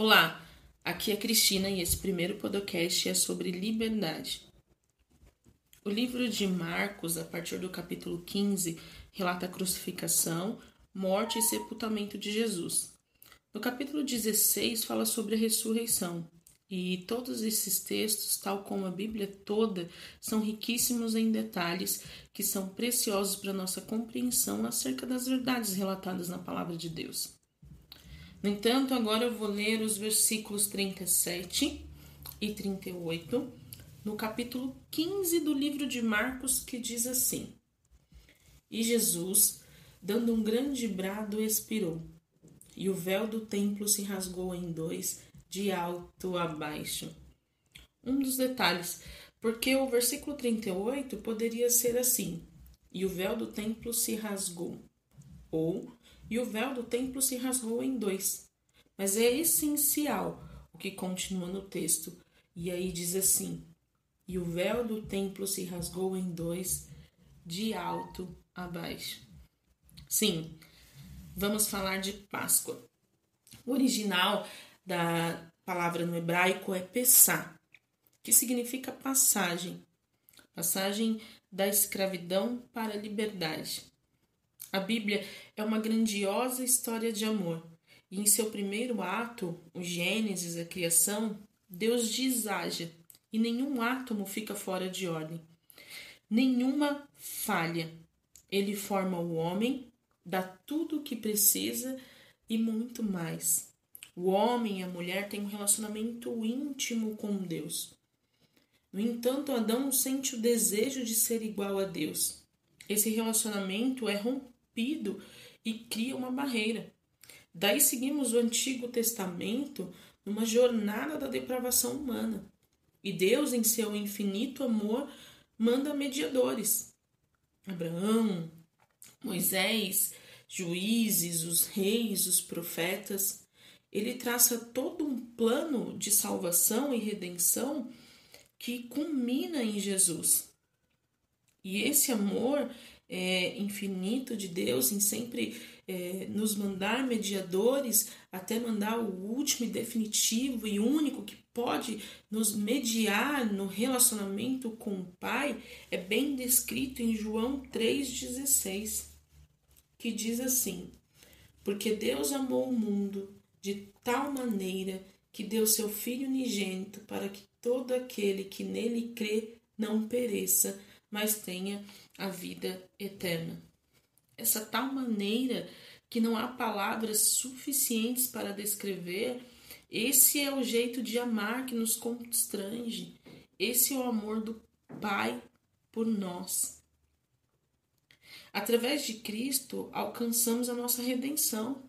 Olá, aqui é Cristina e esse primeiro podcast é sobre liberdade. O livro de Marcos, a partir do capítulo 15, relata a crucificação, morte e sepultamento de Jesus. No capítulo 16, fala sobre a ressurreição. E todos esses textos, tal como a Bíblia toda, são riquíssimos em detalhes que são preciosos para nossa compreensão acerca das verdades relatadas na palavra de Deus. No entanto, agora eu vou ler os versículos 37 e 38 no capítulo 15 do livro de Marcos, que diz assim: E Jesus, dando um grande brado, expirou, e o véu do templo se rasgou em dois, de alto a baixo. Um dos detalhes, porque o versículo 38 poderia ser assim: E o véu do templo se rasgou, ou e o véu do templo se rasgou em dois. Mas é essencial o que continua no texto. E aí diz assim: E o véu do templo se rasgou em dois, de alto a baixo. Sim, vamos falar de Páscoa. O original da palavra no hebraico é Pessá, que significa passagem, passagem da escravidão para a liberdade. A Bíblia é uma grandiosa história de amor. E em seu primeiro ato, o Gênesis, a criação, Deus desaja e nenhum átomo fica fora de ordem. Nenhuma falha. Ele forma o homem, dá tudo o que precisa e muito mais. O homem e a mulher têm um relacionamento íntimo com Deus. No entanto, Adão sente o desejo de ser igual a Deus. Esse relacionamento é rompido rompido e cria uma barreira. Daí seguimos o Antigo Testamento numa jornada da depravação humana. E Deus, em seu infinito amor, manda mediadores. Abraão, Moisés, juízes, os reis, os profetas. Ele traça todo um plano de salvação e redenção que culmina em Jesus. E esse amor é, infinito de Deus em sempre é, nos mandar mediadores, até mandar o último e definitivo e único que pode nos mediar no relacionamento com o Pai, é bem descrito em João 3,16, que diz assim: Porque Deus amou o mundo de tal maneira que deu seu Filho unigênito para que todo aquele que nele crê não pereça, mas tenha a vida eterna. Essa tal maneira que não há palavras suficientes para descrever, esse é o jeito de amar que nos constrange. Esse é o amor do Pai por nós. Através de Cristo, alcançamos a nossa redenção.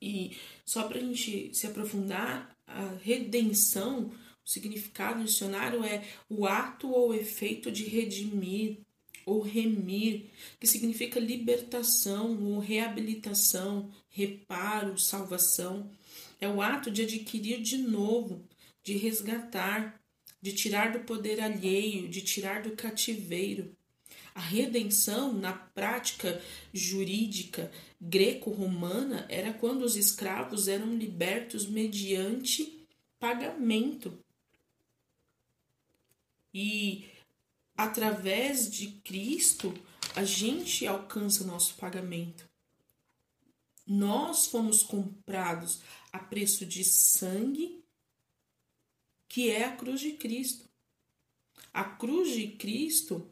E só para a gente se aprofundar, a redenção o significado do dicionário é o ato ou efeito de redimir ou remir, que significa libertação ou reabilitação, reparo, salvação. É o ato de adquirir de novo, de resgatar, de tirar do poder alheio, de tirar do cativeiro. A redenção, na prática jurídica greco-romana, era quando os escravos eram libertos mediante pagamento e através de Cristo, a gente alcança nosso pagamento. Nós fomos comprados a preço de sangue, que é a cruz de Cristo. A cruz de Cristo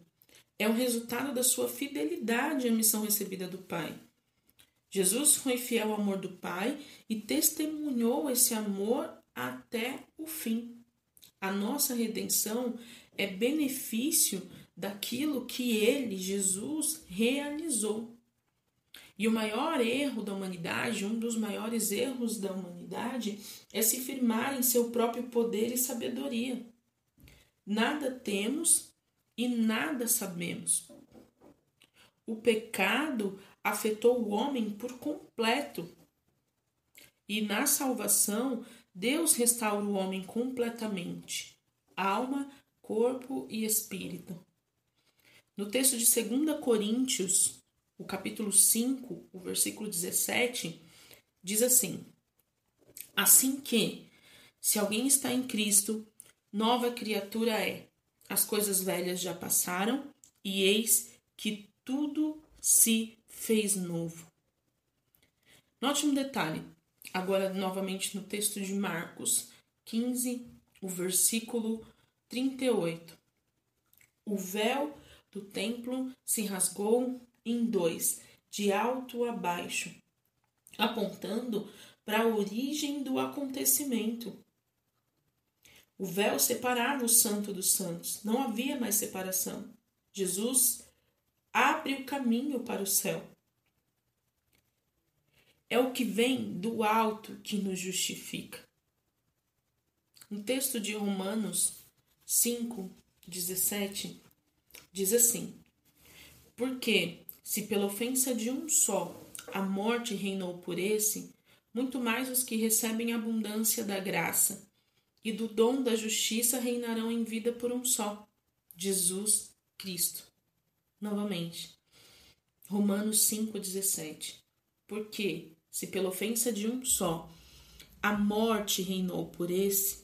é o resultado da sua fidelidade à missão recebida do Pai. Jesus foi fiel ao amor do Pai e testemunhou esse amor até o fim. A nossa redenção é benefício daquilo que ele, Jesus, realizou. E o maior erro da humanidade, um dos maiores erros da humanidade, é se firmar em seu próprio poder e sabedoria. Nada temos e nada sabemos. O pecado afetou o homem por completo. E na salvação, Deus restaura o homem completamente, alma, corpo e espírito. No texto de 2 Coríntios, o capítulo 5, o versículo 17, diz assim: Assim que, se alguém está em Cristo, nova criatura é. As coisas velhas já passaram e eis que tudo se fez novo. Note um detalhe, agora novamente no texto de Marcos 15, o versículo 38. O véu do templo se rasgou em dois, de alto a baixo, apontando para a origem do acontecimento. O véu separava o santo dos santos, não havia mais separação. Jesus abre o caminho para o céu. É o que vem do alto que nos justifica. No texto de Romanos 5, 17, diz assim: Porque, se pela ofensa de um só a morte reinou por esse, muito mais os que recebem abundância da graça e do dom da justiça reinarão em vida por um só, Jesus Cristo. Novamente, Romanos 5,17. Porque, se pela ofensa de um só a morte reinou por esse,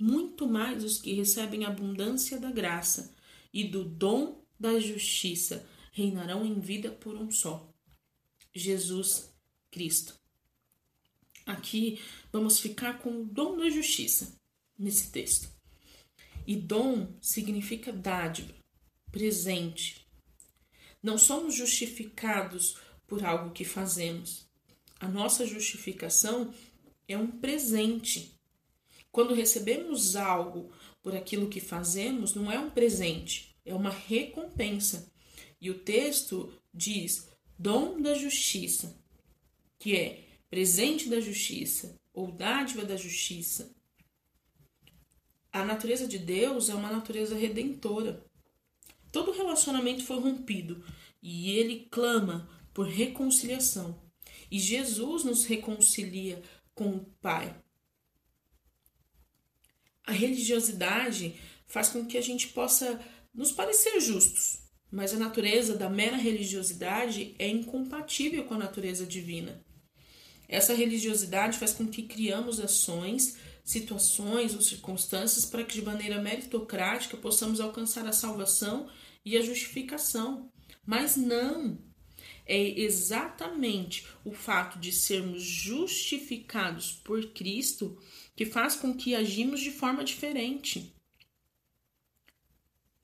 muito mais os que recebem abundância da graça e do dom da justiça reinarão em vida por um só, Jesus Cristo. Aqui vamos ficar com o dom da justiça nesse texto. E dom significa dádiva, presente. Não somos justificados por algo que fazemos. A nossa justificação é um presente. Quando recebemos algo por aquilo que fazemos, não é um presente, é uma recompensa. E o texto diz dom da justiça, que é presente da justiça ou dádiva da justiça. A natureza de Deus é uma natureza redentora. Todo relacionamento foi rompido e ele clama por reconciliação. E Jesus nos reconcilia com o Pai. A religiosidade faz com que a gente possa nos parecer justos, mas a natureza da mera religiosidade é incompatível com a natureza divina. Essa religiosidade faz com que criamos ações, situações ou circunstâncias para que de maneira meritocrática possamos alcançar a salvação e a justificação. Mas não! É exatamente o fato de sermos justificados por Cristo que faz com que agimos de forma diferente.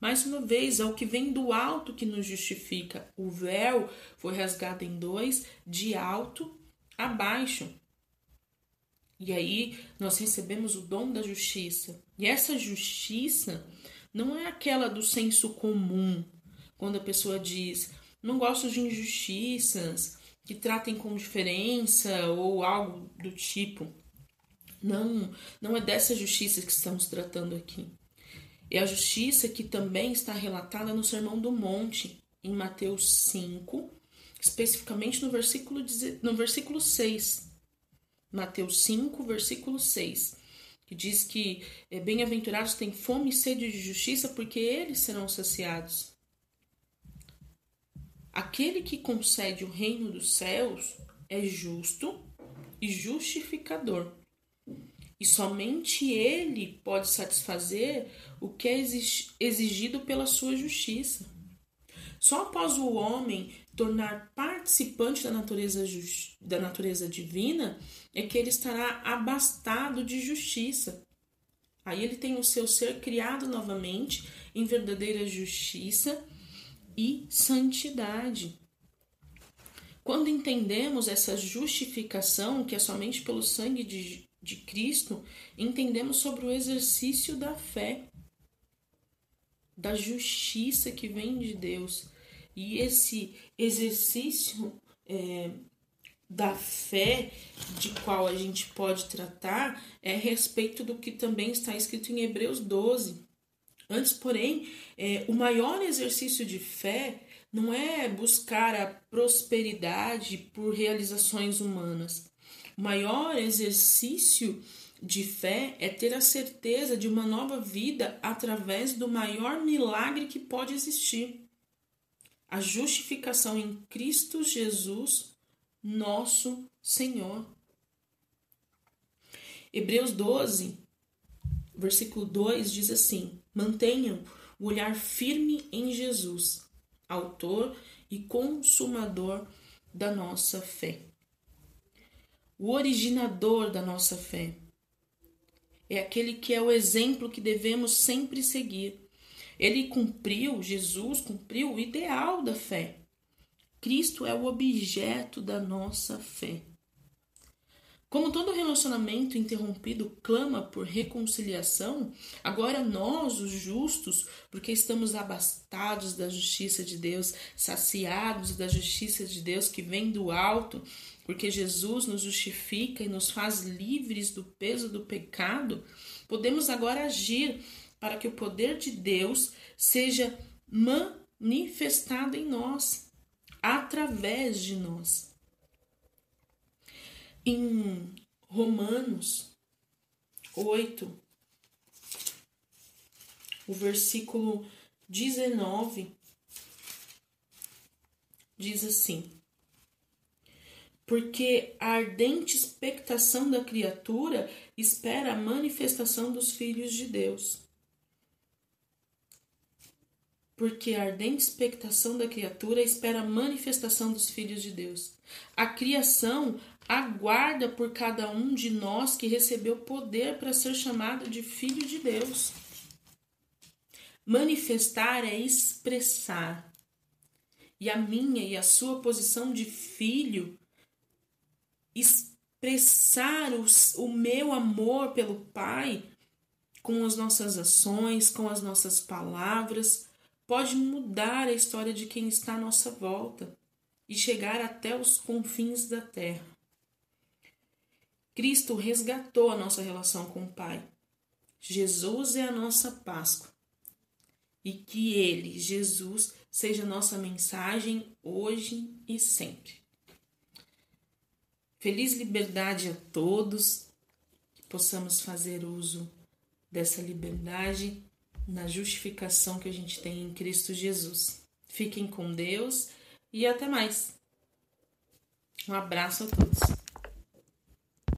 Mais uma vez, é o que vem do alto que nos justifica. O véu foi rasgado em dois, de alto abaixo. E aí nós recebemos o dom da justiça. E essa justiça não é aquela do senso comum, quando a pessoa diz: não gosto de injustiças, que tratem com diferença ou algo do tipo. Não, não é dessa justiça que estamos tratando aqui. É a justiça que também está relatada no Sermão do Monte, em Mateus 5, especificamente no versículo, no versículo 6. Mateus 5, versículo 6, que diz que é, bem-aventurados têm fome e sede de justiça, porque eles serão saciados. Aquele que concede o reino dos céus é justo e justificador. E somente ele pode satisfazer o que é exigido pela sua justiça. Só após o homem tornar participante da natureza, da natureza divina é que ele estará abastado de justiça. Aí ele tem o seu ser criado novamente em verdadeira justiça e santidade. Quando entendemos essa justificação, que é somente pelo sangue de, de Cristo, entendemos sobre o exercício da fé, da justiça que vem de Deus. E esse exercício é, da fé de qual a gente pode tratar é a respeito do que também está escrito em Hebreus 12. Antes, porém, é, o maior exercício de fé não é buscar a prosperidade por realizações humanas, o maior exercício de fé é ter a certeza de uma nova vida através do maior milagre que pode existir. A justificação em Cristo Jesus, nosso Senhor. Hebreus 12, versículo 2 diz assim: Mantenham o olhar firme em Jesus, autor e consumador da nossa fé. O originador da nossa fé é aquele que é o exemplo que devemos sempre seguir. Ele cumpriu, Jesus cumpriu o ideal da fé. Cristo é o objeto da nossa fé. Como todo relacionamento interrompido clama por reconciliação, agora nós, os justos, porque estamos abastados da justiça de Deus, saciados da justiça de Deus que vem do alto, porque Jesus nos justifica e nos faz livres do peso do pecado, podemos agora agir para que o poder de Deus seja manifestado em nós, através de nós em Romanos 8, o versículo 19 diz assim: Porque a ardente expectação da criatura espera a manifestação dos filhos de Deus. Porque a ardente expectação da criatura espera a manifestação dos filhos de Deus. A criação aguarda por cada um de nós que recebeu poder para ser chamado de filho de Deus. Manifestar é expressar. E a minha e a sua posição de filho, expressar os, o meu amor pelo Pai com as nossas ações, com as nossas palavras, pode mudar a história de quem está à nossa volta e chegar até os confins da terra. Cristo resgatou a nossa relação com o Pai. Jesus é a nossa Páscoa. E que Ele, Jesus, seja nossa mensagem hoje e sempre. Feliz liberdade a todos, que possamos fazer uso dessa liberdade na justificação que a gente tem em Cristo Jesus. Fiquem com Deus e até mais. Um abraço a todos.